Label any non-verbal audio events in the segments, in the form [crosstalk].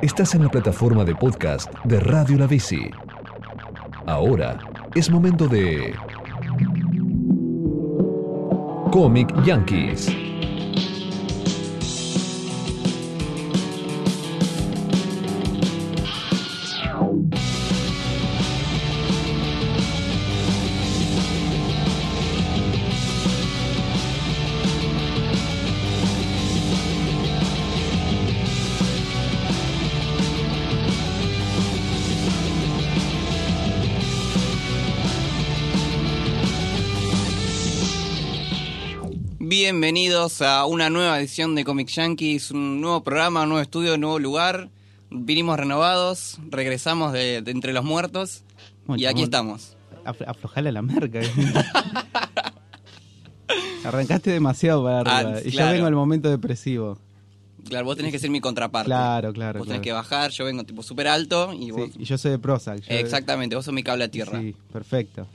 Estás en la plataforma de podcast de Radio La Bici. Ahora es momento de Comic Yankees. Bienvenidos a una nueva edición de Comic Yankees, un nuevo programa, un nuevo estudio, un nuevo lugar. Vinimos renovados, regresamos de, de entre los muertos Bueno, y aquí estamos. af- Aflojale a la merca. [laughs] Arrancaste demasiado para arriba. Ah, y claro. yo vengo al momento depresivo. Claro, vos tenés que ser mi contraparte. Claro, claro. Vos tenés claro. que bajar, yo vengo tipo súper alto y Sí, vos... y yo soy de Prozac. yo- Exactamente, vos sos mi cable a tierra. Sí, perfecto.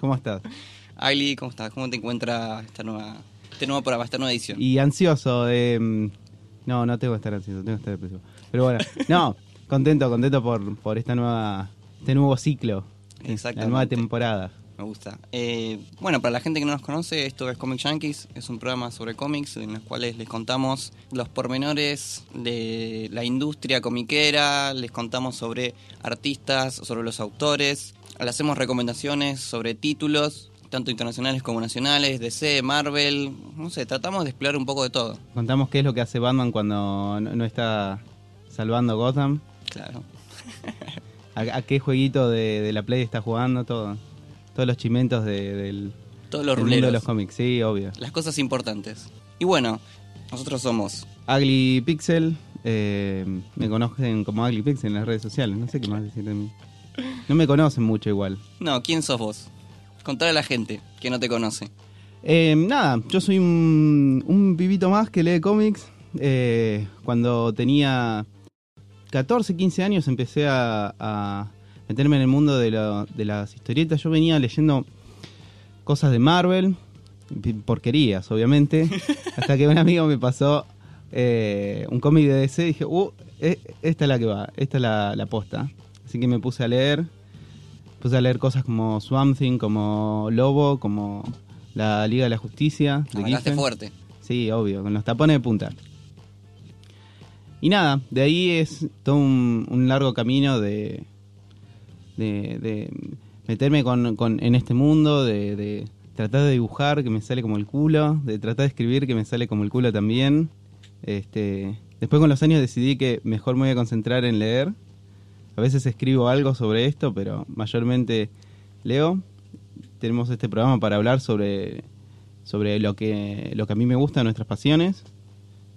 ¿Cómo estás? [laughs] Ailey, ¿cómo estás? ¿Cómo te encuentra esta nueva, este nuevo programa, esta nueva edición? Y ansioso. de, mm, no, no tengo que estar ansioso, tengo que estar depresivo. Pero bueno, [laughs] no, contento, contento por, por esta nueva, este nuevo ciclo. La Exactamente. nueva temporada. Me gusta. Eh, bueno, para la gente que no nos conoce, esto es Comic Yankees, es un programa sobre cómics en los cuales les contamos los pormenores de la industria comiquera, les contamos sobre artistas, sobre los autores, le hacemos recomendaciones sobre títulos, tanto internacionales como nacionales, DC, Marvel, no sé, tratamos de explorar un poco de todo. Contamos qué es lo que hace Batman cuando no, no está salvando Gotham. Claro. [laughs] A, a qué jueguito de, de la Play está jugando, todo. Todos los chimentos de- del, Todos los del mundo de los cómics, sí, obvio. Las cosas importantes. Y bueno, nosotros somos Ugly Pixel, eh, me conocen como Ugly Pixel en las redes sociales, no sé qué más decir de mí. No me conocen mucho igual. No, ¿quién sos vos? Contale a la gente que no te conoce. Eh, nada, yo soy un, un pibito más que lee cómics. Eh, cuando tenía 14, 15 años empecé a, a meterme en el mundo de, las historietas. Yo venía leyendo cosas de Marvel, porquerías, obviamente, [laughs] hasta que un amigo me pasó eh, un cómic de DC y dije, uh, e- esta es la que va, esta es la, la posta. Así que me puse a leer, puse a leer cosas como Swamp Thing, como Lobo, como la Liga de la Justicia. Arrancaste fuerte. Sí, obvio, con los tapones de punta. Y nada, de ahí es todo un, un largo camino de, de, de meterme con, con- en este mundo, de, de tratar de dibujar que me sale como el culo, de tratar de escribir que me sale como el culo también. Este, después con los años decidí que mejor me voy a concentrar en leer. A veces escribo algo sobre esto, pero mayormente leo. Tenemos este programa para hablar sobre sobre lo que, lo que a mí me gusta, nuestras pasiones.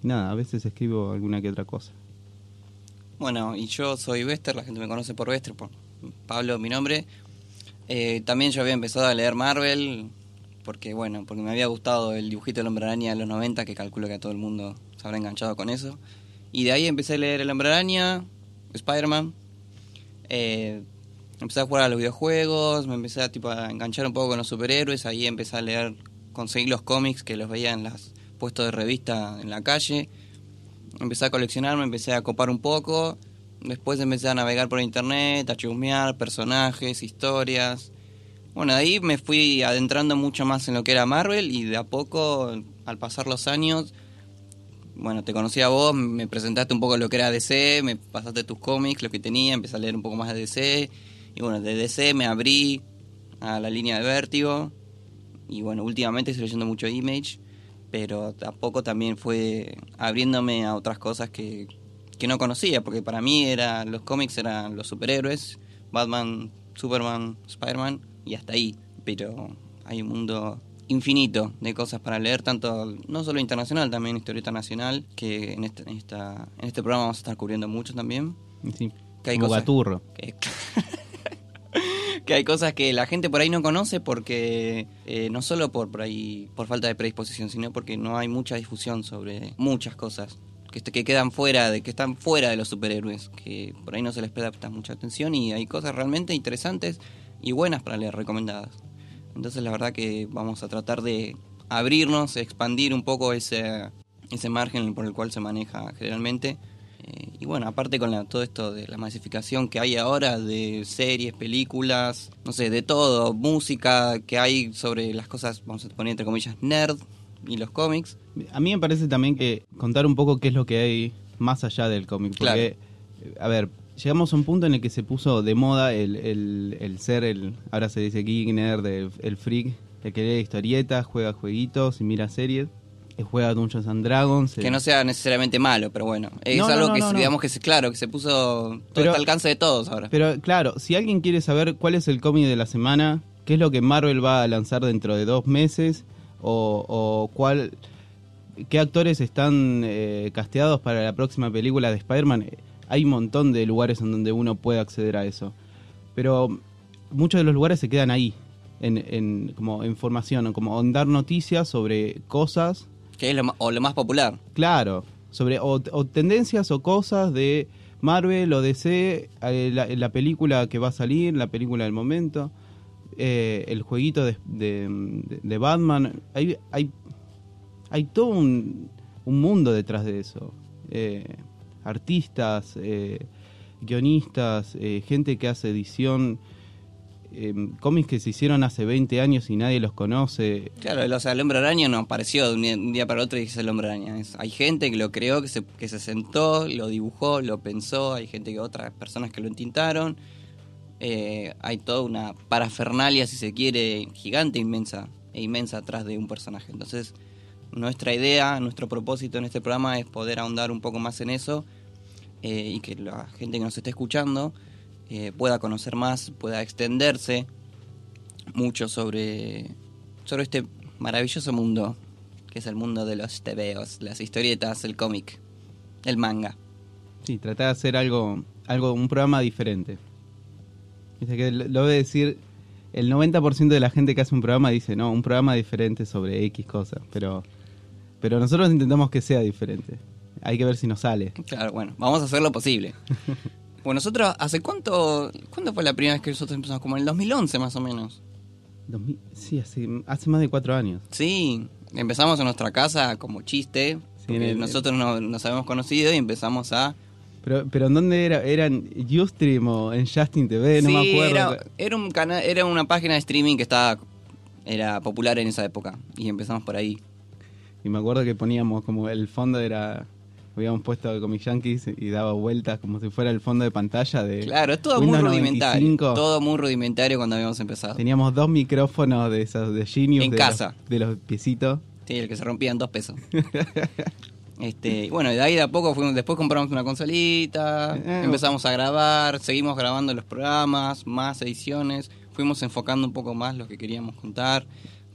Nada, a veces escribo alguna que otra cosa. Bueno, y yo soy Bester, la gente me conoce por Bester, por Pablo, mi nombre. Eh, también yo había empezado a leer Marvel, porque bueno, porque me había gustado el dibujito del Hombre Araña de los 90, que calculo que a todo el mundo se habrá enganchado con eso. Y de ahí empecé a leer el Hombre Araña, Spider-Man. Eh, empecé a jugar a los videojuegos, me empecé a, tipo, a enganchar un poco con los superhéroes, ahí empecé a leer, conseguí los cómics que los veía en los puestos de revista en la calle empecé a coleccionar, me empecé a copar un poco. Después empecé a navegar por internet, a chusmear personajes, historias. Bueno, ahí me fui adentrando mucho más en lo que era Marvel y de a poco, al pasar los años, bueno, te conocí a vos, me presentaste un poco lo que era DC, me pasaste tus cómics, lo que tenía, empecé a leer un poco más de DC. Y bueno, de DC me abrí a la línea de Vértigo. Y bueno, últimamente estoy leyendo mucho Image pero tampoco también fue abriéndome a otras cosas que, que no conocía, porque para mí era, los cómics eran los superhéroes, Batman, Superman, Spider-Man, y hasta ahí. Pero hay un mundo infinito de cosas para leer, tanto no solo internacional, también historieta nacional, que en este, en esta, en este programa vamos a estar cubriendo mucho también. Sí, Que hay como cosas- que, [laughs] que hay cosas que la gente por ahí no conoce porque eh, no solo por, por ahí por falta de predisposición sino porque no hay mucha difusión sobre muchas cosas que, que quedan fuera de que están fuera de los superhéroes que por ahí no se les presta mucha atención y hay cosas realmente interesantes y buenas para leer recomendadas entonces la verdad que vamos a tratar de abrirnos expandir un poco ese ese margen por el cual se maneja generalmente Eh, y bueno, aparte con la- todo esto de la masificación que hay ahora de series, películas, no sé, de todo, música que hay sobre las cosas, vamos a poner entre comillas, nerd y los cómics. A mí me parece también que contar un poco qué es lo que hay más allá del cómic. Claro. Porque, eh, a ver, llegamos a un punto en el que se puso de moda el, el- el ser, el ahora se dice geek, nerd, el, el freak, el que lee historietas, juega jueguitos y mira series, eh, juega Dungeons and Dragons. Que no sea necesariamente malo, pero bueno, es No, algo no, que no, digamos que se, claro, que se puso todo Pero- al alcance de todos ahora. Pero claro, si alguien quiere saber cuál es el cómic de la semana, qué es lo que Marvel va a lanzar dentro de dos meses, o, o cuál, qué actores están eh, casteados para la próxima película de Spider-Man, hay un montón de lugares en donde uno puede acceder a eso. Pero muchos de los lugares se quedan ahí, en, en- como información, como en dar noticias sobre cosas que es lo, o lo más popular. Claro, sobre o, o tendencias o cosas de Marvel o DC, eh, la, la película que va a salir, la película del momento, eh, el jueguito de, de- de- de Batman. Hay, hay, hay todo un, un mundo detrás de eso. Eh, artistas, eh, guionistas, eh, gente que hace edición, eh, cómics que se hicieron hace 20 años y nadie los conoce. Claro, o sea, el hombre araña no apareció de un día, para otro y es el hombre araña. Hay gente que lo creó, que se, que se sentó, lo dibujó, lo pensó, hay gente que otras personas que lo entintaron. Eh, hay toda una parafernalia, si se quiere, gigante, inmensa e inmensa atrás de un personaje. Entonces, nuestra idea, nuestro propósito en este programa es poder ahondar un poco más en eso eh, y que la gente que nos esté escuchando eh, pueda conocer más, pueda extenderse mucho sobre, sobre este maravilloso mundo que es el mundo de los tebeos, las historietas, el cómic, el manga. Sí, tratar de hacer algo, algo un programa diferente. Dice que lo lo a decir, el 90% de la gente que hace un programa dice, no, un programa diferente sobre X cosas, pero, pero nosotros intentamos que sea diferente. Hay que ver si nos sale. Claro, bueno, vamos a hacer lo posible. [laughs] Bueno, nosotros, ¿hace cuánto, cuándo fue la primera vez que nosotros empezamos? Como en el 2011 más o menos. 2000 sí, hace, hace más de cuatro años. Sí, empezamos en nuestra casa como chiste, el- nosotros no- nos habíamos conocido y empezamos a... Pero, pero ¿en dónde era? ¿Era en Ustream o en Justin TV? No sí, me acuerdo. Era, era un cana- era una página de streaming que estaba era popular en esa época y empezamos por ahí. Y me acuerdo que poníamos como el fondo era... Habíamos puesto Comic Yankees y daba vueltas como si fuera el fondo de pantalla de Claro, es todo muy rudimentario. 95. Todo muy rudimentario cuando habíamos empezado. Teníamos dos micrófonos de esos de Genius. En de casa. Los, de los piecitos. Sí, el que se rompía en dos pesos. [laughs] este, bueno, de ahí de a poco fuimos, después compramos una consolita, Eh, empezamos a grabar, seguimos grabando los programas, más ediciones, fuimos enfocando un poco más lo que queríamos contar,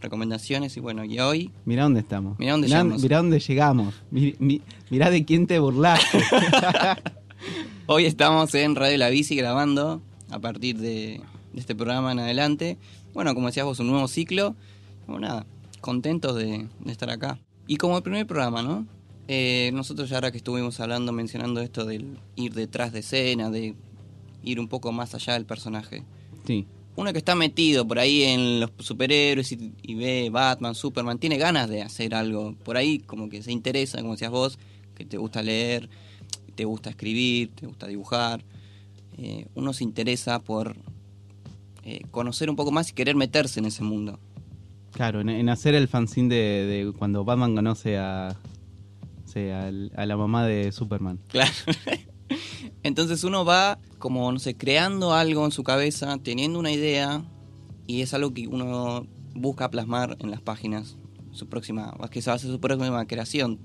recomendaciones y bueno, y hoy Mirá dónde estamos. Mirá dónde mirá, llegamos. mirá dónde llegamos. Mi- mi- mirá de quién te burlaste. [laughs] Hoy estamos en Radio La Bici grabando a partir de, de este programa en adelante. Bueno, como decías vos, un nuevo ciclo. Bueno, nada, contentos de, de estar acá. Y como el primer programa, ¿no? Eh, nosotros ya ahora que estuvimos hablando, mencionando esto del ir detrás de escena, de ir un poco más allá del personaje. sí. Uno que está metido por ahí en los superhéroes y, y ve Batman, Superman, tiene ganas de hacer algo. Por ahí como que se interesa, como decías vos, que te gusta leer, te gusta escribir, te gusta dibujar. Eh, uno se interesa por eh, conocer un poco más y querer meterse en ese mundo. Claro, en, en hacer el fanzine de, de cuando Batman conoce a, a la mamá de Superman. Claro. [laughs] Entonces uno va como, no sé, creando algo en su cabeza, teniendo una idea, y es algo que uno busca plasmar en las páginas, su próxima, que se hacer su próxima creación,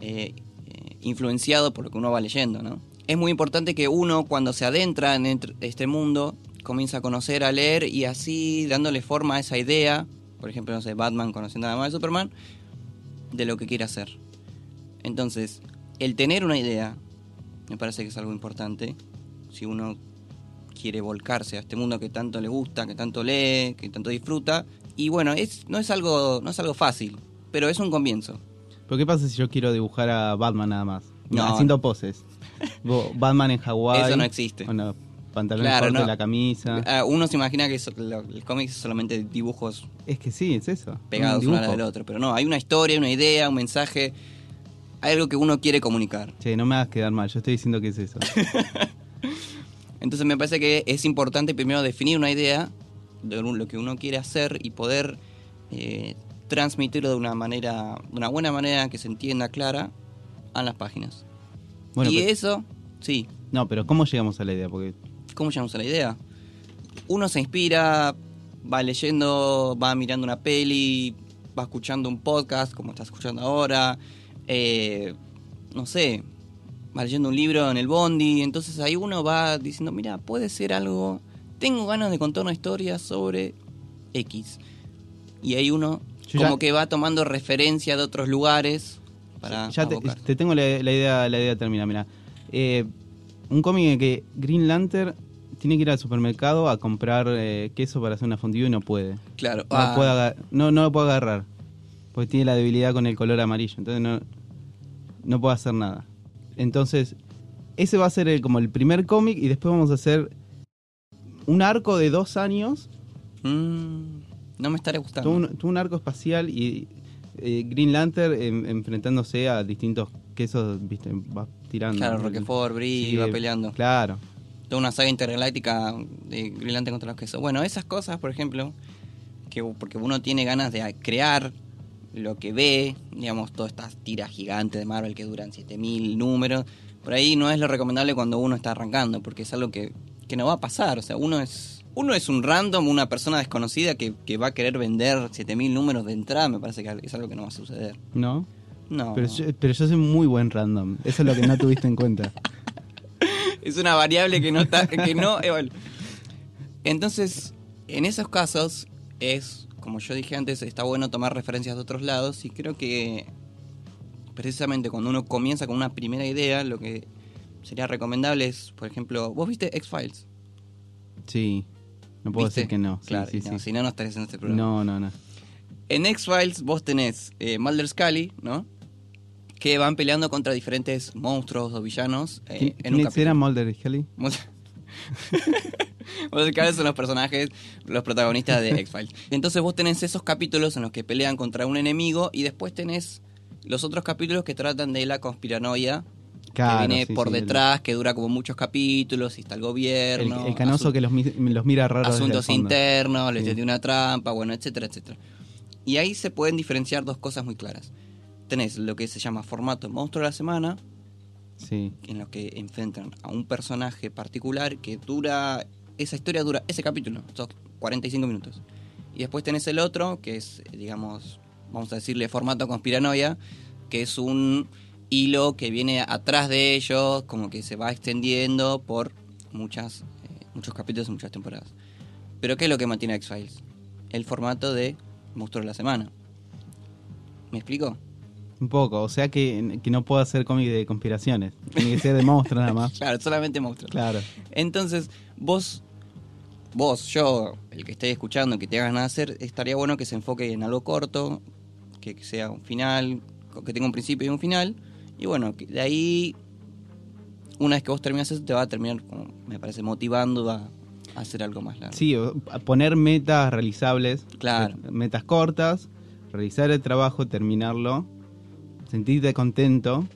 eh, eh, influenciado por lo que uno va leyendo, ¿no? Es muy importante que uno, cuando se adentra en este mundo, comienza a conocer, a leer, y así dándole forma a esa idea, por ejemplo, no sé, Batman conociendo a la de Superman, de lo que quiere hacer. Entonces, el tener una idea, me parece que es algo importante. Si uno quiere volcarse a este mundo que tanto le gusta, que tanto lee, que tanto disfruta. Y bueno, es, no, es algo, no es algo fácil, pero es un comienzo. ¿Pero qué pasa si yo quiero dibujar a Batman nada más? No. Haciendo poses. Batman en Hawái. Eso no existe. Bueno, pantalones Claro, cortos, no. la camisa. Uno se imagina que el cómic es solamente dibujos Es que sí, es eso. pegados Un uno al del otro, pero no, hay una historia, una idea, un mensaje hay algo que uno quiere comunicar. Che, no me hagas quedar mal, yo estoy diciendo que es eso. [laughs] Entonces me parece que es importante primero definir una idea de lo que uno quiere hacer y poder eh, transmitirlo de una manera, de una buena manera que se entienda clara a las páginas. Bueno, y pero- eso, sí, no, pero ¿cómo llegamos a la idea? Porque ¿cómo llegamos a la idea? Uno se inspira, va leyendo, va mirando una peli, va escuchando un podcast como estás escuchando ahora, eh, no sé, leyendo un libro en el bondi, entonces ahí uno va diciendo, mira, puede ser algo, tengo ganas de contar una historia sobre X. Y ahí uno Yo como ya- que va tomando referencia de otros lugares para ya te, tengo la, la idea la idea terminada, mira. Eh, un cómic en que Green Lantern tiene que ir al supermercado a comprar eh, queso para hacer una fondue y no puede. Claro, No, ah, puede no, no lo puede agarrar. Porque tiene la debilidad con el color amarillo. Entonces no, no puede hacer nada. Entonces, ese va a ser el- como el primer cómic y después vamos a hacer un arco de dos años. mm, no me estaré gustando. Todo un, todo un arco espacial y eh, Green Lantern en- enfrentándose a distintos quesos, viste, va tirando. Claro, Roquefort, Brie, Sí, va peleando. Claro. Toda una saga intergaláctica de Green Lantern contra los quesos. Bueno, esas cosas, por ejemplo, que porque uno tiene ganas de crear lo que ve, digamos, todas estas tiras gigantes de Marvel que duran 7000 números, por ahí no es lo recomendable cuando uno está arrancando, porque es algo que, que no va a pasar. O sea, uno es uno es un random, una persona desconocida que, que va a querer vender 7000 números de entrada, me parece que es algo que no va a suceder. ¿No? No. Pero, yo, pero yo soy muy buen random. Eso es lo que no tuviste en cuenta. [laughs] es una variable que no está, que no evalu- Entonces, en esos casos es, como yo dije antes, está bueno tomar referencias de otros lados y creo que precisamente cuando uno comienza con una primera idea, lo que sería recomendable es, por ejemplo, ¿vos viste X-Files? Sí. No puedo ¿Viste? decir que no. Sí, claro, sí, no, sí. si no, no estarías en este programa. No, no, no. En X-Files vos tenés eh, Mulder Scully, ¿no? Que van peleando contra diferentes monstruos o villanos eh, ¿Quién- en un ¿Quiénes capítulo. Mulder Scully? [laughs] Y Scully son los personajes, los protagonistas de X-Files. Entonces vos tenés esos capítulos en los que pelean contra un enemigo y después tenés los otros capítulos que tratan de la conspiranoia Claro, que viene sí, por sí, el- detrás, que dura como muchos capítulos y está el gobierno. el canoso que los, los mira el asuntos internos, les Sí. de una trampa, bueno, etcétera, etcétera. Y ahí se pueden diferenciar dos cosas muy claras. Tenés lo que se llama formato monstruo de la semana, en los que enfrentan a un personaje particular que dura, esa historia dura ese capítulo, esos 45 minutos. Y después tenés el otro, que es, digamos, vamos a decirle formato conspiranoia, que es un hilo que viene atrás de ellos, como que se va extendiendo por muchas, eh, muchos capítulos y muchas temporadas. Pero ¿qué es lo que mantiene X-Files? El formato de monstruo de la semana. ¿Me explico? Un poco. O sea que, que no puedo hacer cómic de conspiraciones. Tiene que ser de monstruos nada más. [laughs] Claro, solamente monstruos. Claro. Entonces, vos, vos, yo, el que esté escuchando, que te hagas nada hacer, estaría bueno que se enfoque en algo corto, que sea un final, que tenga un principio y un final. Y bueno, que de ahí, una vez que vos terminas eso, te va a terminar, como me parece, motivando a, hacer algo más largo. Sí, poner metas realizables. Claro. eh, Metas cortas. Realizar el trabajo, terminarlo. Sentirte contento.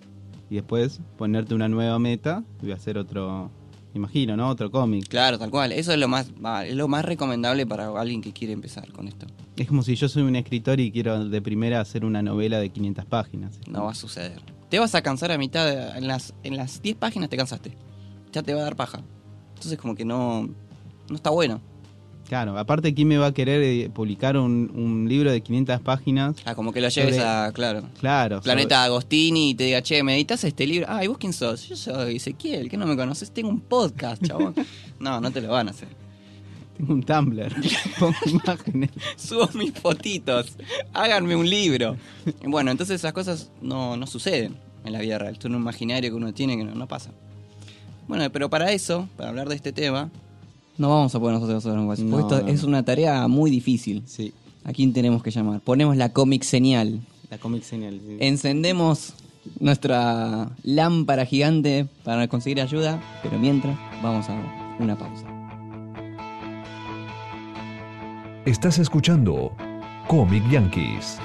Y después ponerte una nueva meta. Y hacer otro. Imagino, ¿no? Otro cómic. Claro, tal cual. Eso es lo más, es lo más recomendable para alguien que quiere empezar con esto. Es como si yo soy un escritor y quiero de primera hacer una novela de 500 páginas. No va a suceder. Te vas a cansar a mitad, de- en las en las 10 páginas te cansaste. Ya te va a dar paja. Entonces como que no, no está bueno. Claro, aparte, ¿quién me va a querer eh, publicar un, un libro de 500 páginas? Ah, como que lo lleves Sobre- a, claro, Claro. Planeta Agostini y te diga, che, ¿me editas este libro? Ah, ¿y vos quién sos? Yo soy Ezequiel, que no me conoces, tengo un podcast, chabón. [laughs] no, no te lo van a hacer. Tengo un Tumblr. [laughs] Pongo imágenes. Subo mis fotitos, háganme un libro. Bueno, entonces esas cosas no, no suceden en la vida real. Esto es un imaginario que uno tiene que no, no pasa. Bueno, pero para eso, para hablar de este tema, no vamos a poder nosotros hacer un No, Porque esto no, es no. una tarea muy difícil. Sí, ¿A quién tenemos que llamar? Ponemos la cómic señal. la comic señal. sí. Encendemos nuestra lámpara gigante para conseguir ayuda, pero mientras vamos a una pausa. Estás escuchando Comic Yankees.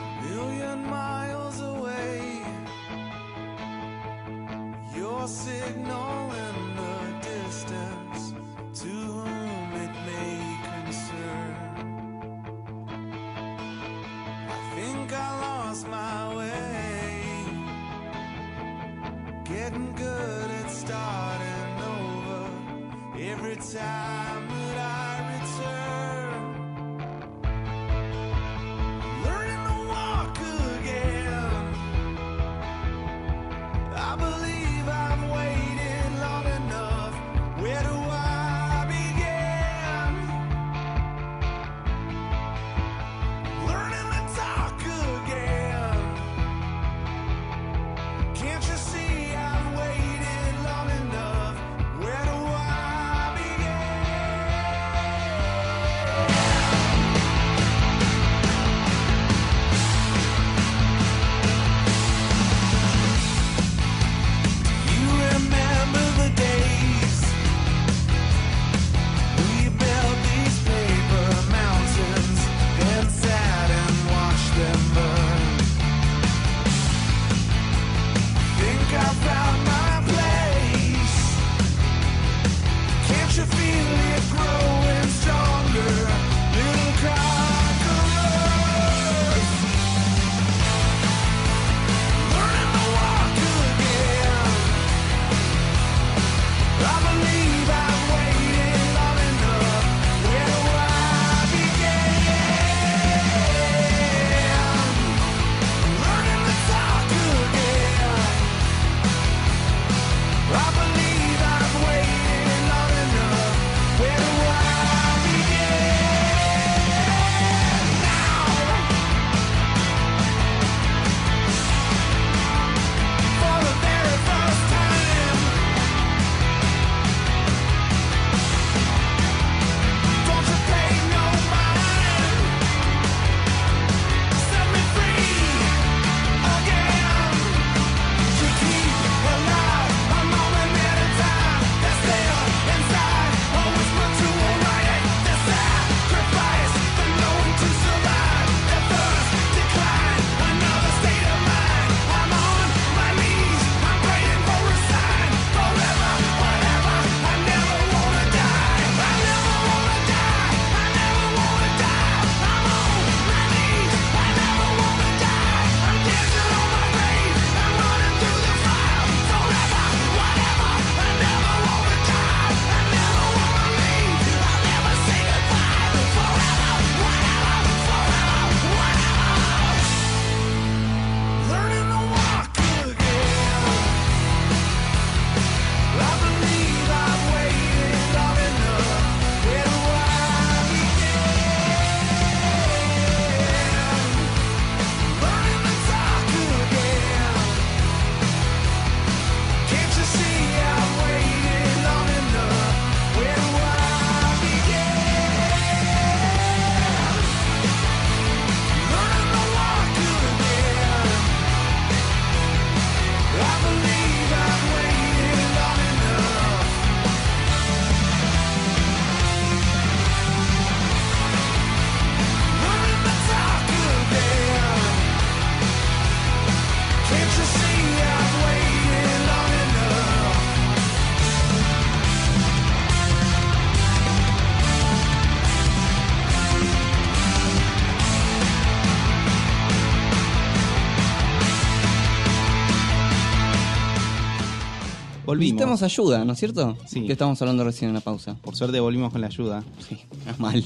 Volvimos. Necesitamos ayuda, ¿no es cierto? Sí. Que estamos hablando recién en la pausa. Por suerte volvimos con la ayuda. Sí, es mal.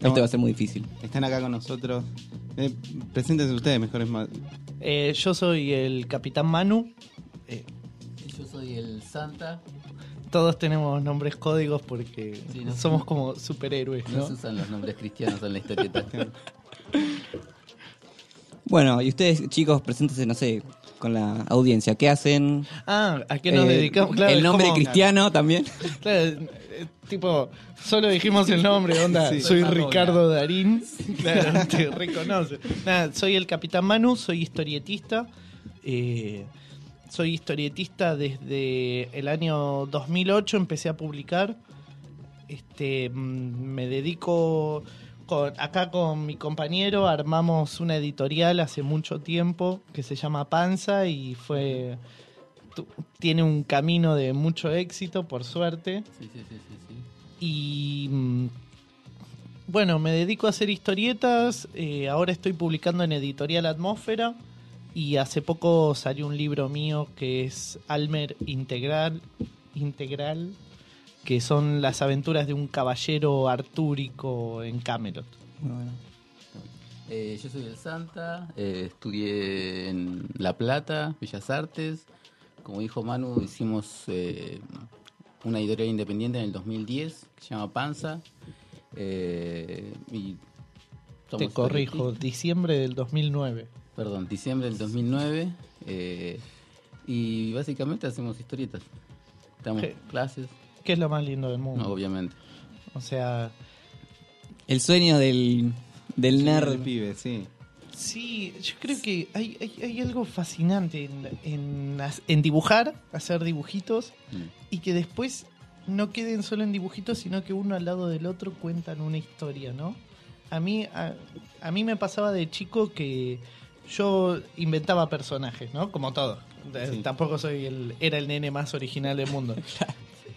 Esto va a ser muy difícil. Están acá con nosotros. Eh, preséntense ustedes, mejor es más. Eh, yo soy el Capitán Manu. Eh, Yo soy el Santa. todos tenemos nombres códigos porque Sí, no- somos como superhéroes, No ¿no? se usan los nombres cristianos en la historieta. [laughs] Bueno, y ustedes, chicos, preséntense, no sé, con la audiencia. ¿Qué hacen? Ah, ¿a qué nos Eh, dedicamos? Claro, el nombre como- cristiano también. [laughs] Claro, eh, tipo, solo dijimos el nombre, [laughs] onda, Sí. soy Ricardo Darín. [laughs] Claro, te reconoce. Nada, soy el Capitán Manu, soy historietista. eh, soy historietista desde el año 2008, empecé a publicar. Este, mm, me dedico con, acá con mi compañero, armamos una editorial hace mucho tiempo que se llama Panza y fue tiene un camino de mucho éxito, por suerte. Sí, sí, sí, sí, sí. Y mm, bueno, me dedico a hacer historietas. eh, ahora estoy publicando en Editorial Atmósfera. Y hace poco salió un libro mío que es Almer Integral. Integral. Que son las aventuras de un caballero artúrico en Camelot. Bueno. Eh, yo soy el Santa, eh, estudié en La Plata, Bellas Artes. Como dijo Manu, hicimos eh, una editorial independiente en el 2010 que se llama Panza. Eh, y Te corrijo, diciembre del 2009. Perdón, diciembre del 2009. eh, y básicamente hacemos historietas. Damos clases, Que es lo más lindo del mundo. obviamente. O sea, El sueño del, del Sí, nerd. del pibe, sí. Sí, yo creo que hay, hay, hay algo fascinante en, en, dibujar, hacer dibujitos, Mm. y que después no queden solo en dibujitos, sino que uno al lado del otro cuentan una historia, ¿no? A mí, a, a mí me pasaba de chico que yo inventaba personajes, ¿no? Como todo. Sí. Tampoco soy el, era el nene más original del mundo. [laughs]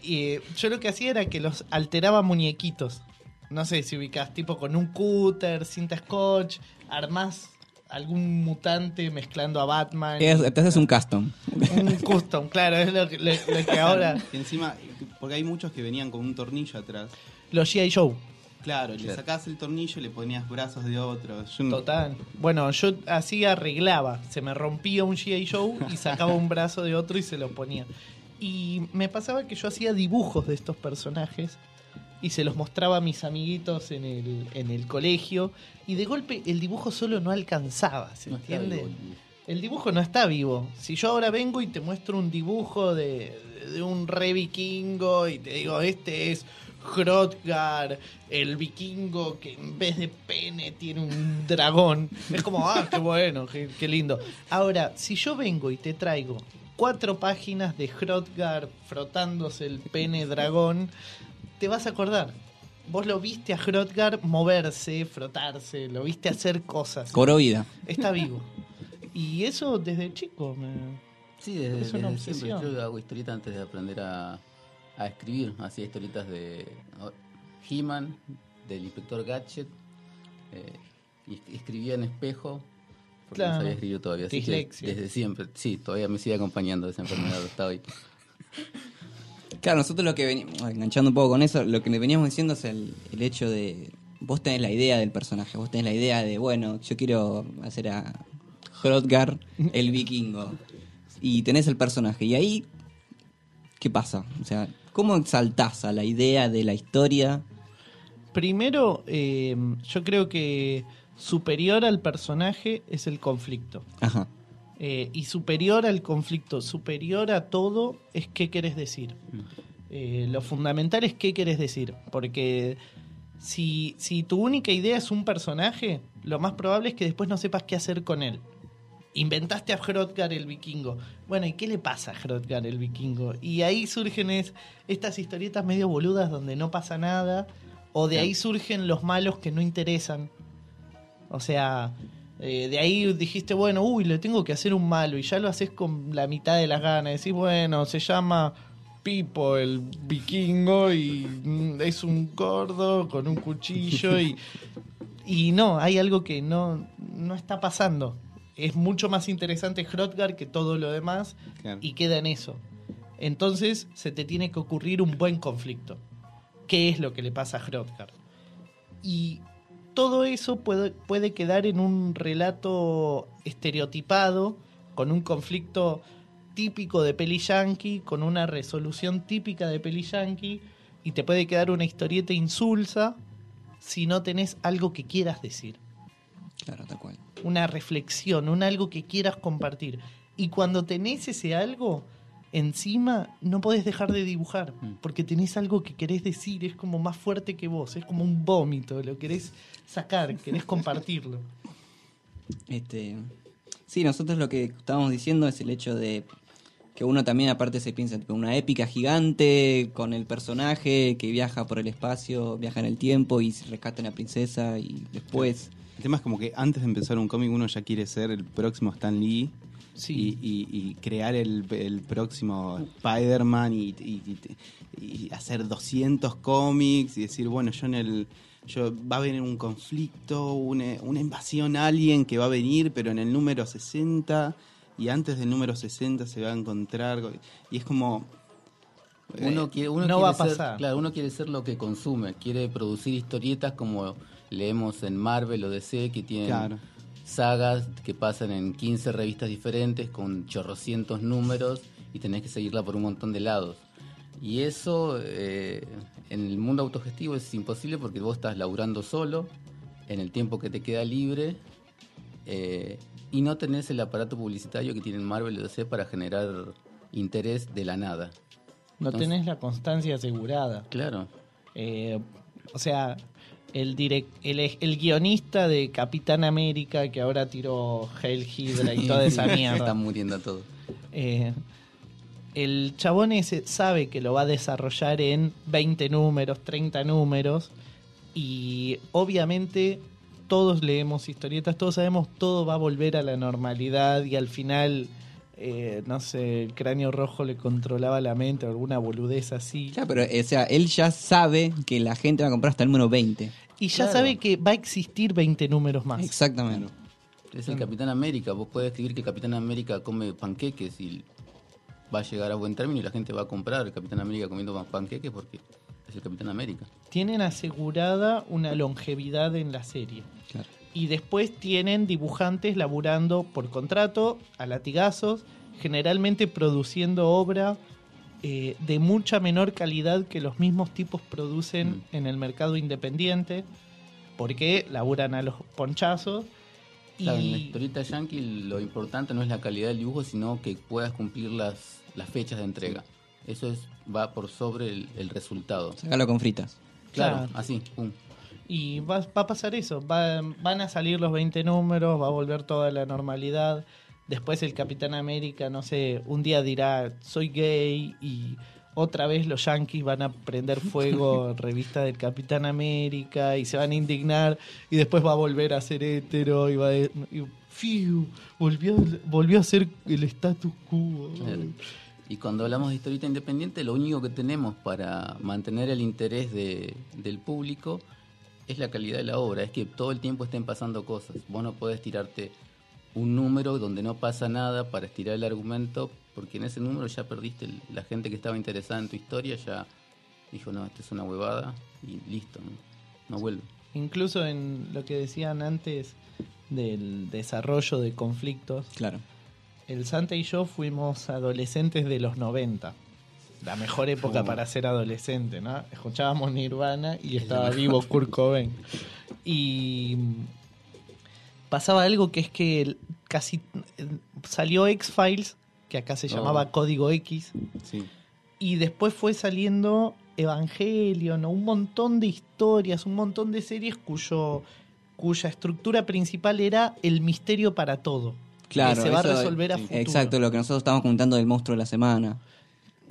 eh, yo lo que hacía era que los alteraba muñequitos. No sé si ubicás, tipo con un cúter, cinta scotch, armás algún mutante mezclando a Batman. Es- Te haces un custom. Un custom, claro, es lo que, lo- lo que ahora. Y encima, porque hay muchos que venían con un tornillo atrás. Los G.I. Joe. Claro, le sacás el tornillo y le ponías brazos de. Yo no- Total. Bueno, yo así arreglaba. Se me rompía un G.I. Joe y sacaba un brazo de otro y se lo ponía. Y me pasaba que yo hacía dibujos de estos personajes y se los mostraba a mis amiguitos en el, en el colegio. Y de golpe el dibujo solo no alcanzaba, ¿se No entiende? el dibujo. El dibujo no está vivo. Si yo ahora vengo y te muestro un dibujo de, de un re vikingo y te digo, este es Hrothgar, el vikingo que en vez de pene tiene un dragón. Es como, ah, qué bueno, qué, qué lindo. Ahora, si yo vengo y te traigo cuatro páginas de Hrothgar frotándose el pene dragón, te vas a acordar. Vos lo viste a Hrothgar moverse, frotarse, lo viste hacer cosas. Cobró vida. Está vivo. Y eso desde chico. me- Sí, desde, Es una desde siempre. obsesión. Yo hago historietas antes de aprender a, a escribir. Hacía historietas de He-Man, del inspector Gadget. eh, y escribía en espejo. Porque Claro. no sabía escribir todavía. Así que desde siempre. Sí, todavía me sigue acompañando esa enfermedad hasta hoy. [laughs] Claro, nosotros lo que veníamos, enganchando un poco con eso, lo que le veníamos diciendo es el, el hecho de, vos tenés la idea del personaje, vos tenés la idea de, bueno, yo quiero hacer a Hrothgar, el vikingo, y tenés el personaje, y ahí, ¿qué pasa? O sea, ¿cómo saltás a la idea de la historia? Primero, eh, yo creo que superior al personaje es el conflicto. Ajá, Eh, y superior al conflicto, superior a todo, es qué querés decir. Eh, lo fundamental es qué querés decir. Porque si, si tu única idea es un personaje, lo más probable es que después no sepas qué hacer con él. Inventaste a Hrothgar el vikingo. Bueno, ¿y qué le pasa a Hrothgar el vikingo? Y ahí surgen es- estas historietas medio boludas donde no pasa nada. O de ahí surgen los malos que no interesan. O sea, eh, de ahí dijiste, bueno, uy, le tengo que hacer un malo y ya lo haces con la mitad de las ganas. Decís, bueno, se llama Pipo el vikingo y mm, es un gordo con un cuchillo y, [laughs] y no, hay algo que no, no está pasando. Es mucho más interesante Hrothgar que todo lo demás Claro. y queda en eso. Entonces se te tiene que ocurrir un buen conflicto. ¿Qué es lo que le pasa a Hrothgar? Y todo eso puede, puede quedar en un relato estereotipado, con un conflicto típico de peli yankee, con una resolución típica de peli yankee, y te puede quedar una historieta insulsa si no tenés algo que quieras decir claro, tal cual. una reflexión, un algo que quieras compartir. Y cuando tenés ese algo encima, no podés dejar de dibujar, Mm. porque tenés algo que querés decir, es como más fuerte que vos, es como un vómito, lo querés sacar, querés compartirlo. Este, sí, nosotros lo que estábamos diciendo es el hecho de que uno también aparte se piensa en una épica gigante con el personaje que viaja por el espacio, viaja en el tiempo y se rescata a la princesa y después... El tema es como que antes de empezar un cómic uno ya quiere ser el próximo Stan Lee Sí. y, y- y crear el, el próximo Spider-Man y, y- y- y hacer 200 cómics y decir, bueno, yo en el yo, va a venir un conflicto, una, una invasión alien que va a venir, pero en el número 60 y antes del número 60 se va a encontrar con- y es como Uno quiere, uno no quiere va a ser- pasar. claro, uno quiere ser lo que consume, quiere producir historietas como leemos en Marvel o DC que tienen Claro. Sagas que pasan en 15 revistas diferentes con chorrocientos números y tenés que seguirla por un montón de lados. Y eso eh, en el mundo autogestivo es imposible porque vos estás laburando solo en el tiempo que te queda libre eh, y no tenés el aparato publicitario que tienen Marvel o DC para generar interés de la nada. No Entonces- tenés la constancia asegurada. Claro. Eh, o sea, el, el, el guionista de Capitán América que ahora tiró Hail Hydra y toda esa [laughs] mierda. Están muriendo todos. Eh, el chabón ese sabe que lo va a desarrollar en 20 números, 30 números y obviamente todos leemos historietas, todos sabemos todo va a volver a la normalidad y al final, eh, no sé, el cráneo rojo le controlaba la mente o alguna boludez así. Ya, pero, o sea, él ya sabe que la gente va a comprar hasta el número 20. Y ya Claro. sabe que va a existir 20 números más. Exactamente. Es el Capitán América. Vos podés escribir que Capitán América come panqueques y va a llegar a buen término y la gente va a comprar el Capitán América comiendo pan- panqueques porque es el Capitán América. Tienen asegurada una longevidad en la serie. Claro. Y después tienen dibujantes laburando por contrato, a latigazos, generalmente produciendo obra eh, de mucha menor calidad que los mismos tipos producen Mm. en el mercado independiente, porque laburan a los ponchazos. Claro, en la y historieta yankee lo importante no es la calidad del dibujo, sino que puedas cumplir las, las fechas de entrega. Eso es va por sobre el, el resultado. Sácalo con fritas. Claro, Claro. así, pum. Y va, va a pasar eso, va- van a salir los 20 números, va a volver toda la normalidad. Después el Capitán América, no sé, un día dirá, soy gay y otra vez los yankees van a prender fuego [laughs] revista del Capitán América y se van a indignar y después va a volver a ser hétero y va a... y, fiu, volvió, volvió a ser el status quo. Claro. Y cuando hablamos de historieta independiente, lo único que tenemos para mantener el interés de- del público es la calidad de la obra, es que todo el tiempo estén pasando cosas. Vos no podés tirarte un número donde no pasa nada para estirar el argumento, porque en ese número ya perdiste el- la gente que estaba interesada en tu historia, ya dijo, no, esto es una huevada y listo, no, no vuelve. Incluso en lo que decían antes del desarrollo de conflictos, Claro. El Santa y yo fuimos adolescentes de los 90. La mejor época para ser adolescente, ¿no? Escuchábamos Nirvana y estaba vivo [laughs] Kurt Cobain. Y pasaba algo que es que casi salió X-Files, que acá se Oh. llamaba Código X, Sí. y después fue saliendo Evangelion, un montón de historias, un montón de series cuyo, cuya estructura principal era el misterio para todo. Claro. que se va a eso- resolver a futuro. Exacto, lo que nosotros estamos comentando del monstruo de la semana.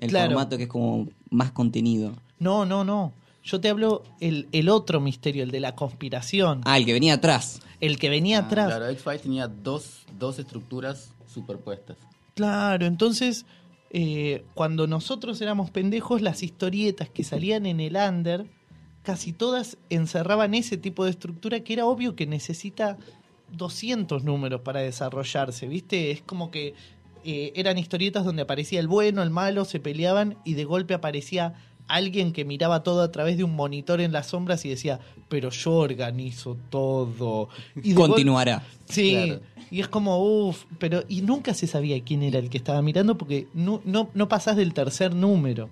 El Claro. formato que es como más contenido. No, no, no. Yo te hablo el, el otro misterio, el de la conspiración. Ah, el que venía atrás. El que venía atrás. Claro, X-Files tenía dos, dos estructuras superpuestas. Claro, entonces, eh, cuando nosotros éramos pendejos, las historietas que salían en el under, casi todas encerraban ese tipo de estructura que era obvio que necesita 200 números para desarrollarse, ¿viste? Es como que eh, eran historietas donde aparecía el bueno, el malo, se peleaban y de golpe aparecía alguien que miraba todo a través de un monitor en las sombras y decía, pero yo organizo todo. Y Continuará. Sí, Claro. y es como, uff, pero y nunca se sabía quién era el que estaba mirando porque no, no, no pasás del tercer número,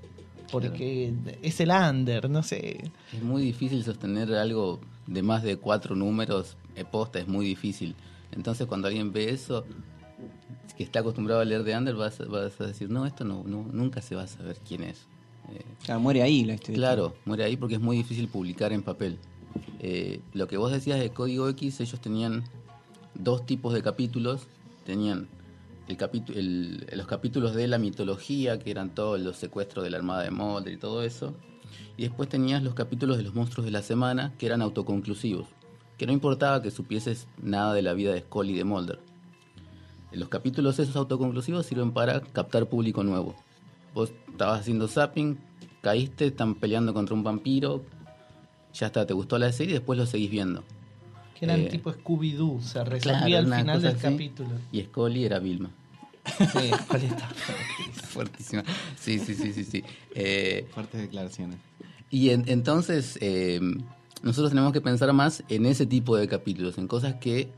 porque es el under, no sé. Es muy difícil sostener algo de más de cuatro números, eh, posta, es muy difícil. Entonces cuando alguien ve eso, que está acostumbrado a leer de Under, vas, a- vas a decir, no, esto no, no- nunca se va a saber quién es. Eh, Claro, muere ahí la historia. claro, muere ahí porque es muy difícil publicar en papel. Eh, lo que vos decías de Código X, ellos tenían dos tipos de capítulos. Tenían el el- los capítulos de la mitología, que eran todos los secuestros de la Armada de Mulder y todo eso. Y después tenías los capítulos de los monstruos de la semana, que eran autoconclusivos. Que no importaba que supieses nada de la vida de Scully y de Mulder. Los capítulos esos autoconclusivos sirven para captar público nuevo. Vos estabas haciendo zapping, caíste, están peleando contra un vampiro, ya está, te gustó la serie y después lo seguís viendo. Que eran Eh, tipo Scooby-Doo, se resolvía Claro, al final del así. capítulo. Y Scully era Vilma. Sí, ¿cuál está? [laughs] Fuertísima. Sí, sí, sí, sí, sí. Eh, Fuertes declaraciones. y en- entonces eh, nosotros tenemos que pensar más en ese tipo de capítulos, en cosas que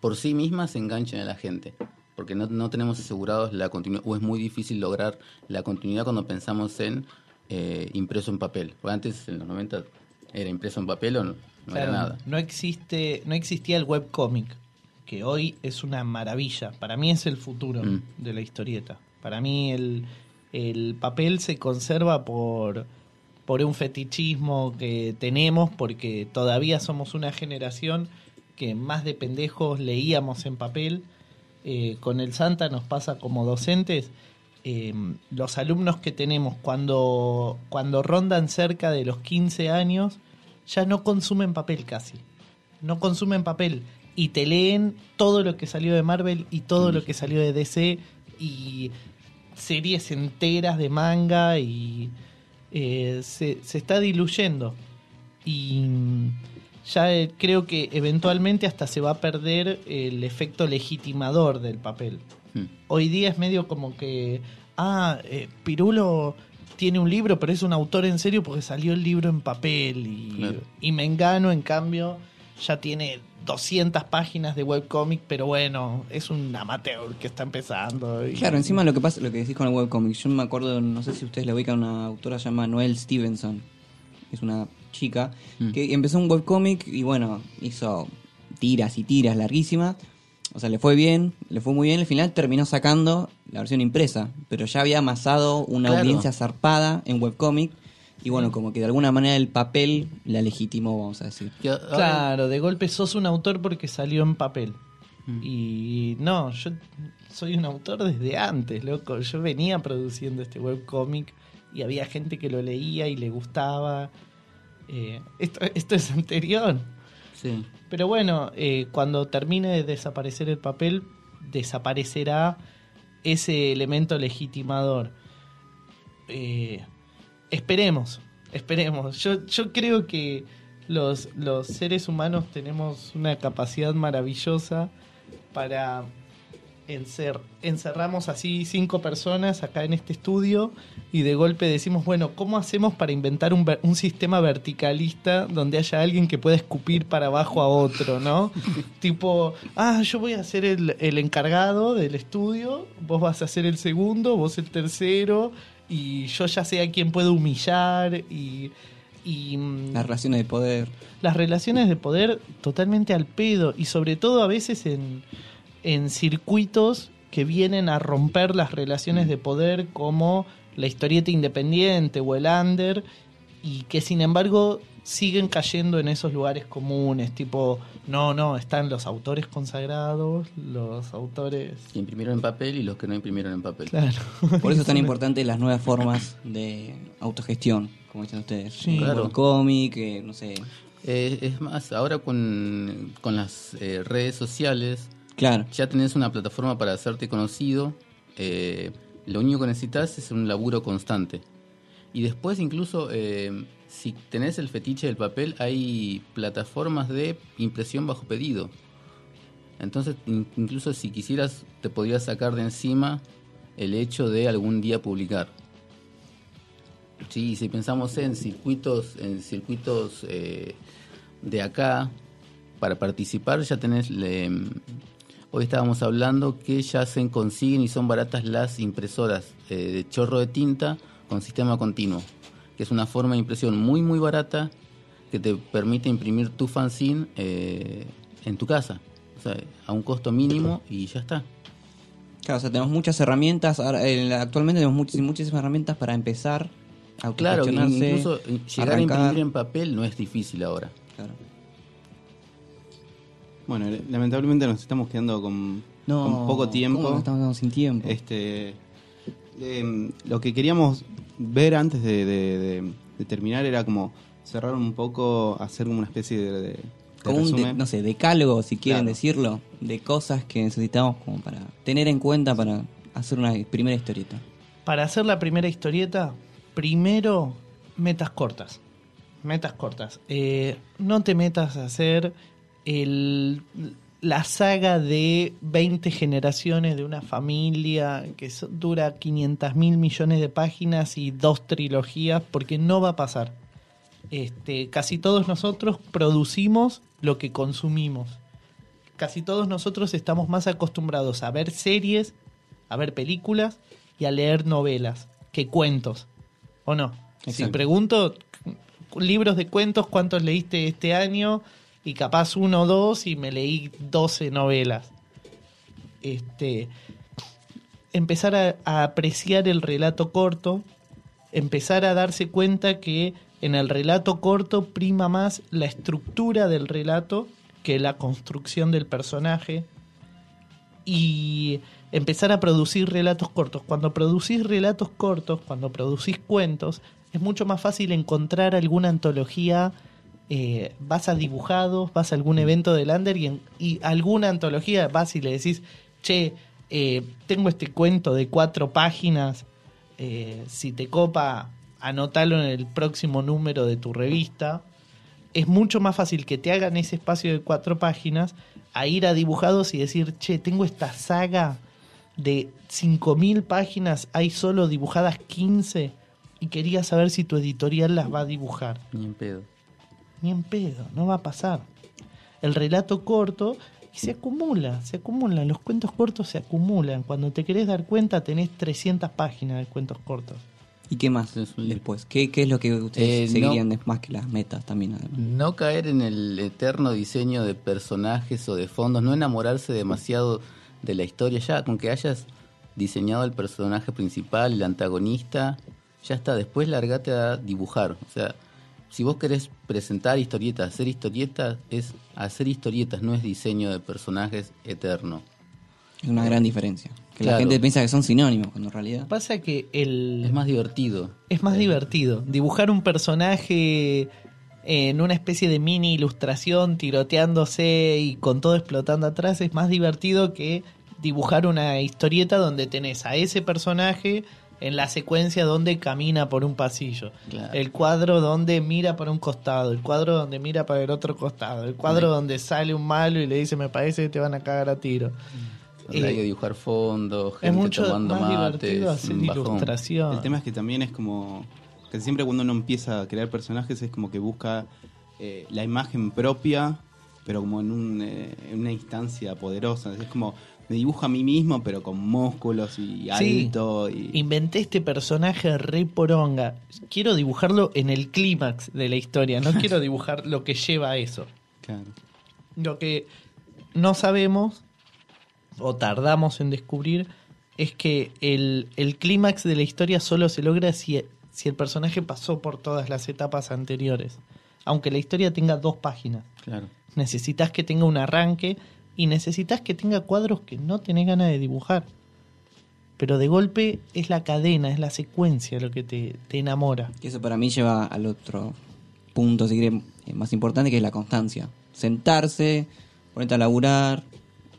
por sí mismas enganchen a la gente. Porque no, no tenemos asegurados la continuidad, o es muy difícil lograr la continuidad cuando pensamos en eh, impreso en papel. Porque antes, en los 90, era impreso en papel o no, no Claro, era nada. No, existe, no existía el webcómic, que hoy es una maravilla. Para mí es el futuro Mm. de la historieta. Para mí el, el papel se conserva por, por un fetichismo que tenemos, porque todavía somos una generación que más de pendejos leíamos en papel. Eh, con el Santa nos pasa como docentes. eh, los alumnos que tenemos cuando, cuando rondan cerca de los 15 años ya no consumen papel casi. No consumen papel. Y te leen todo lo que salió de Marvel y todo lo que salió de DC y series enteras de manga y eh, se, se está diluyendo. Y ya eh, creo que eventualmente hasta se va a perder el efecto legitimador del papel. Mm. Hoy día es medio como que, ah, eh, Pirulo tiene un libro, pero es un autor en serio porque salió el libro en papel. Y, Claro. y Mengano, en cambio, ya tiene 200 páginas de webcomic, pero bueno, es un amateur que está empezando. y- Claro, encima lo que pasa, lo que decís con el webcomic, yo me acuerdo, no sé si ustedes le ubican a una autora llamada Noel Stevenson, es una chica, Mm. que empezó un webcomic y bueno, hizo tiras y tiras larguísimas, o sea, le fue bien, le fue muy bien, al final terminó sacando la versión impresa, pero ya había amasado una Claro. audiencia zarpada en webcomic y bueno, como que de alguna manera el papel la legitimó, vamos a decir. Claro, de golpe sos un autor porque salió en papel. Mm. Y no, yo soy un autor desde antes, loco. Yo venía produciendo este webcómic y había gente que lo leía y le gustaba. Eh, esto, [laughs] esto es anterior. Sí. Pero bueno, eh, cuando termine de desaparecer el papel, desaparecerá ese elemento legitimador. Eh, esperemos, esperemos. Yo, yo creo que los, los seres humanos tenemos una capacidad maravillosa para encer- encerramos así cinco personas acá en este estudio y de golpe decimos, bueno, ¿cómo hacemos para inventar un, ver- un sistema verticalista donde haya alguien que pueda escupir para abajo a otro, ¿no? [laughs] tipo, ah, yo voy a ser el, el encargado del estudio, vos vas a ser el segundo, vos el tercero, y yo ya sé a quién puedo humillar y... y mm, Las relaciones de poder. las relaciones de poder totalmente al pedo y sobre todo a veces en, en circuitos que vienen a romper las relaciones de poder como la historieta independiente o el under y que sin embargo siguen cayendo en esos lugares comunes tipo no no están los autores consagrados los autores Que imprimieron en papel y los que no imprimieron en papel. claro Por eso es tan [laughs] importante las nuevas formas de autogestión, como dicen ustedes. Sí. Claro. webcomic, eh, no sé. Eh, es más, ahora con, con las eh, redes sociales Claro. ya tenés una plataforma para hacerte conocido. eh, lo único que necesitas es un laburo constante. Y después incluso, eh, si tenés el fetiche del papel, hay plataformas de impresión bajo pedido. Entonces, in- incluso si quisieras, te podrías sacar de encima el hecho de algún día publicar. Sí, si pensamos en circuitos, en circuitos eh, de acá, para participar ya tenés, le- hoy estábamos hablando que ya se consiguen y son baratas las impresoras eh, de chorro de tinta con sistema continuo, que es una forma de impresión muy muy barata que te permite imprimir tu fanzine eh, en tu casa, o sea, a un costo mínimo y ya está. Claro, o sea, tenemos muchas herramientas. Eh, actualmente tenemos muchas, muchísimas herramientas para empezar a Claro, incluso llegar a imprimir en papel no es difícil ahora. Claro. Bueno, lamentablemente nos estamos quedando con, No, con poco tiempo. ¿cómo nos estamos quedando sin tiempo. Este, em, lo que queríamos ver antes de, de- de- de terminar era como cerrar un poco, hacer como una especie de, como un, de- resumen. no sé, decálogo, si quieren Claro. decirlo, de cosas que necesitamos como para tener en cuenta para hacer una primera historieta. Para hacer la primera historieta, primero metas cortas. metas cortas. Eh, no te metas a hacer el, la saga de 20 generaciones de una familia que dura 500 mil millones de páginas y dos trilogías, porque no va a pasar. Este, casi todos nosotros producimos lo que consumimos. Casi todos nosotros estamos más acostumbrados a ver series, a ver películas y a leer novelas que cuentos. ¿O no? Si Exacto. pregunto libros de cuentos, ¿cuántos leíste este año? Y capaz uno o dos y me leí 12 novelas. Este, empezar a, a apreciar el relato corto, empezar a darse cuenta que en el relato corto prima más la estructura del relato que la construcción del personaje y empezar a producir relatos cortos. Cuando producís relatos cortos, cuando producís cuentos, es mucho más fácil encontrar alguna antología. Eh, vas a dibujados, vas a algún evento del Under y, en- y alguna antología vas y le decís, che, eh, tengo este cuento de cuatro páginas, eh, si te copa, anótalo en el próximo número de tu revista. Es mucho más fácil que te hagan ese espacio de cuatro páginas a ir a dibujados y decir, che, tengo esta saga de 5.000 páginas, hay solo dibujadas 15 y quería saber si tu editorial las va a dibujar. Ni en pedo. Ni en pedo, no va a pasar. El relato corto y se acumula, se acumulan, los cuentos cortos se acumulan. Cuando te querés dar cuenta tenés 300 páginas de cuentos cortos. ¿Y qué más después? ¿Qué, qué es lo que ustedes Eh, seguirían no. más que las metas también? además? No caer en el eterno diseño de personajes o de fondos, no enamorarse demasiado de la historia. Ya con que hayas diseñado el personaje principal, el antagonista, ya está. Después largate a dibujar. O sea, si vos querés presentar historietas, hacer historietas, es hacer historietas, no es diseño de personajes eterno. Es una gran diferencia. Que la gente piensa que son sinónimos, cuando en realidad... Pasa que el... Es más divertido. Es más divertido. Dibujar un personaje en una especie de mini ilustración tiroteándose y con todo explotando atrás es más divertido que dibujar una historieta donde tenés a ese personaje en la secuencia donde camina por un pasillo. Claro. El cuadro donde mira para un costado, el cuadro donde mira para el otro costado, el cuadro Sí. donde sale un malo y le dice me parece que te van a cagar a tiro. Donde hay Eh, que dibujar fondos, es gente mucho tomando más mates, divertido hacer un bajón. ilustración. El tema es que también es como. que siempre cuando uno empieza a crear personajes es como que busca eh, la imagen propia, pero como en, un, eh, en una instancia poderosa. Es como. Me dibujo a mí mismo, pero con músculos y Sí. alto. Y, Inventé este personaje re poronga. Quiero dibujarlo en el clímax de la historia, no quiero [laughs] dibujar lo que lleva a eso. claro. Lo que no sabemos o tardamos en descubrir es que el, el clímax de la historia solo se logra si, si el personaje pasó por todas las etapas anteriores. Aunque la historia tenga dos páginas. Claro. Necesitas que tenga un arranque y necesitas que tenga cuadros que no tenés ganas de dibujar. Pero de golpe es la cadena, es la secuencia lo que te, te enamora. Que eso para mí lleva al otro punto, si quieren, eh, más importante, que es la constancia. Sentarse, ponerte a laburar,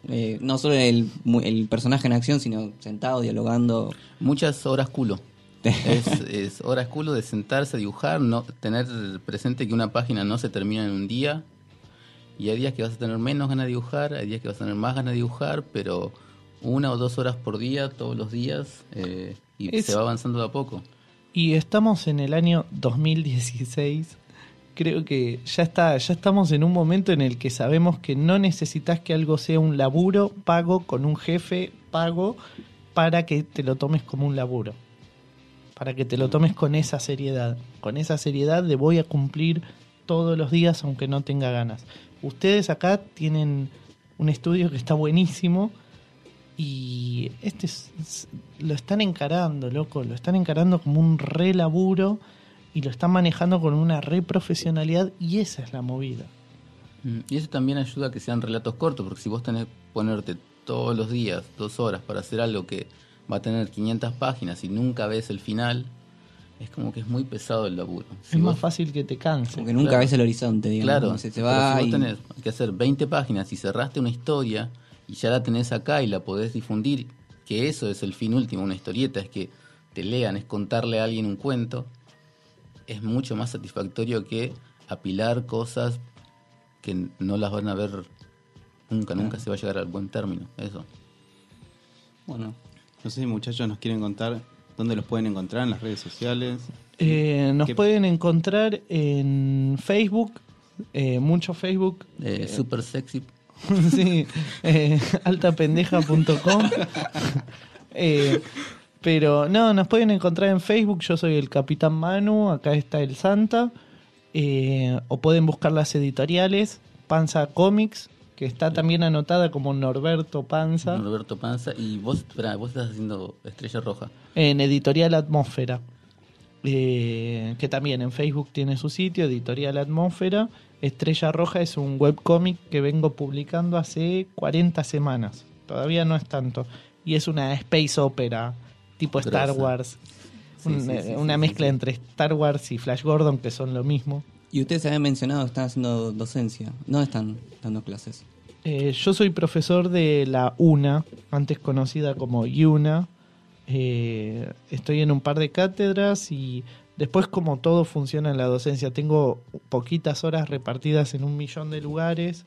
eh, no solo el, mu- el personaje en acción, sino sentado, dialogando. Muchas horas culo. [laughs] es, es horas culo de sentarse a dibujar, no tener presente que una página no se termina en un día. Y hay días que vas a tener menos ganas de dibujar, hay días que vas a tener más ganas de dibujar, pero una o dos horas por día, todos los días, eh, y Es- se va avanzando de a poco. Y estamos en el año 2016. Creo que ya está, ya estamos en un momento en el que sabemos que no necesitas que algo sea un laburo pago con un jefe pago para que te lo tomes como un laburo. Para que te lo tomes con esa seriedad. Con esa seriedad de voy a cumplir todos los días aunque no tenga ganas. Ustedes acá tienen un estudio que está buenísimo y este es- lo están encarando, loco, lo están encarando como un re laburo y lo están manejando con una re profesionalidad y esa es la movida. Mm, Y eso también ayuda a que sean relatos cortos, porque si vos tenés que ponerte todos los días, dos horas, para hacer algo que va a tener 500 páginas y nunca ves el final, es como que es muy pesado el laburo. Si es vos- más fácil que te canse. Porque nunca Claro. ves el horizonte, digamos. Claro, se te pero va si vos y- tenés que hacer 20 páginas y cerraste una historia y ya la tenés acá y la podés difundir, que eso es el fin último, una historieta, es que te lean, es contarle a alguien un cuento, es mucho más satisfactorio que apilar cosas que no las van a ver nunca, nunca se va a llegar al buen término. Eso. Bueno, No sé si muchachos nos quieren contar dónde los pueden encontrar en las redes sociales. Eh, nos ¿Qué- pueden encontrar en Facebook, eh, mucho Facebook, Eh, super sexy. [laughs] sí, eh, altapendeja.com. [laughs] Eh, pero no, nos pueden encontrar en Facebook. Yo soy el Capitán Manu, acá está el Santa. Eh, o pueden buscar las editoriales, Panza Comics, que está también anotada como Norberto Panza, Roberto Panza. Y vos, espera, vos estás haciendo Estrella Roja. en Editorial Atmósfera. Eh, que también en Facebook tiene su sitio, Editorial Atmósfera. Estrella Roja es un webcómic que vengo publicando hace 40 semanas. Todavía no es tanto. Y es una space opera tipo Star. Wars. Sí, Un- sí, eh, sí, una mezcla entre Star Wars y Flash Gordon, que son lo mismo. Y ustedes habían mencionado que están haciendo docencia. ¿Dónde están dando clases? Eh, yo soy profesor de la UNA, antes conocida como YUNA. Eh, estoy en un par de cátedras y después como todo funciona en la docencia, tengo poquitas horas repartidas en un millón de lugares.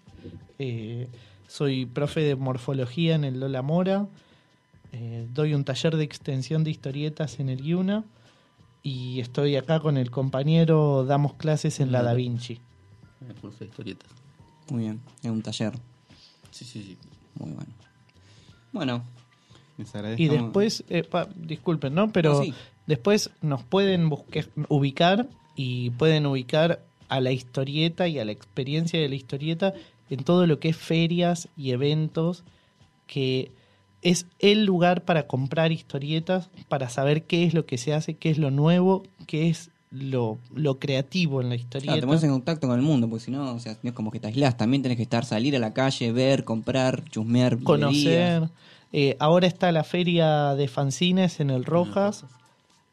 Eh, soy profe de morfología en el Lola Mora. Doy un taller de extensión de historietas en el YUNA. Y estoy acá con el compañero, damos clases en la Da Vinci. El curso de historietas. Muy bien, en un taller. Sí, sí, sí. Muy bueno. Bueno, Les agradezco. Y después, eh, pa- disculpen, ¿no? Pero No, sí. después nos pueden busque- ubicar y pueden ubicar a la historieta y a la experiencia de la historieta en todo lo que es ferias y eventos, que es el lugar para comprar historietas, para saber qué es lo que se hace, qué es lo nuevo, qué es lo, lo creativo en la historieta. claro, te pones en contacto con el mundo, porque si no, o sea, no es como que te aislás. También tenés que estar, salir a la calle, ver, comprar, chusmear, conocer. Eh, ahora está la feria de fanzines en el Rojas.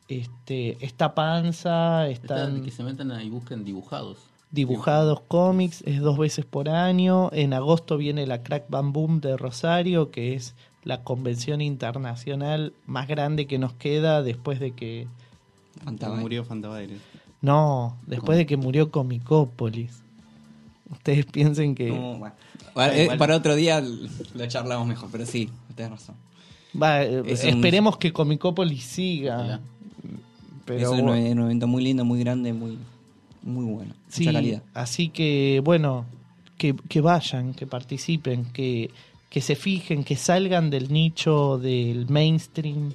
Este, está Panza, Están, están que se metan ahí y busquen dibujados. dibujados cómics, es dos veces por año. En agosto viene la Crack Bam Boom de Rosario, que es la convención internacional más grande que nos queda después de que... Fantasma. murió Fantabaires. No, después de que murió Comicópolis. Ustedes [laughs] piensen que... No, bueno. Para, eh, para otro día lo charlamos mejor, pero sí, tenés razón. Va, eh, un- esperemos que Comicópolis siga. Pero es un, bueno. un evento muy lindo, muy grande, muy, muy bueno. Sí, Mucha calidad. así que bueno, que, que vayan, que participen, que, que se fijen, que salgan del nicho del mainstream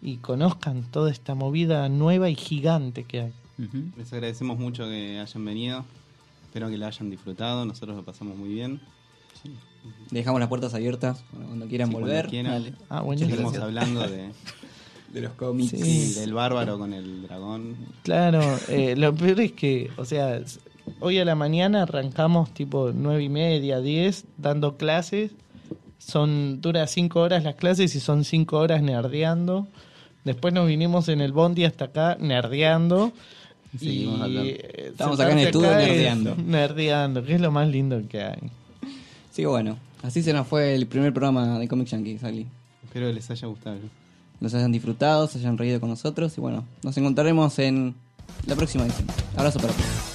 y conozcan toda esta movida nueva y gigante que hay. Les agradecemos mucho que hayan venido. Espero que la hayan disfrutado. Nosotros lo pasamos muy bien. Dejamos las puertas abiertas bueno, cuando quieran Sí, cuando volver. quieran. Ah, bueno, Seguimos hablando de, [laughs] De los cómics. Sí. del bárbaro con el dragón. Claro, eh, lo peor es que, o sea, hoy a la mañana arrancamos tipo nueve y media, diez, dando clases. Son, dura cinco horas las clases y son cinco horas nerdeando. Después nos vinimos en el bondi hasta acá nerdeando. Seguimos hablando. eh, Estamos acá en el estudio es nerdeando. Nerdeando, que es lo más lindo que hay. Sí, bueno. Así se nos fue el primer programa de Comic Yankee, Ali. Espero que les haya gustado. Los hayan disfrutado, se hayan reído con nosotros y bueno, nos encontraremos en la próxima edición. Abrazo para todos.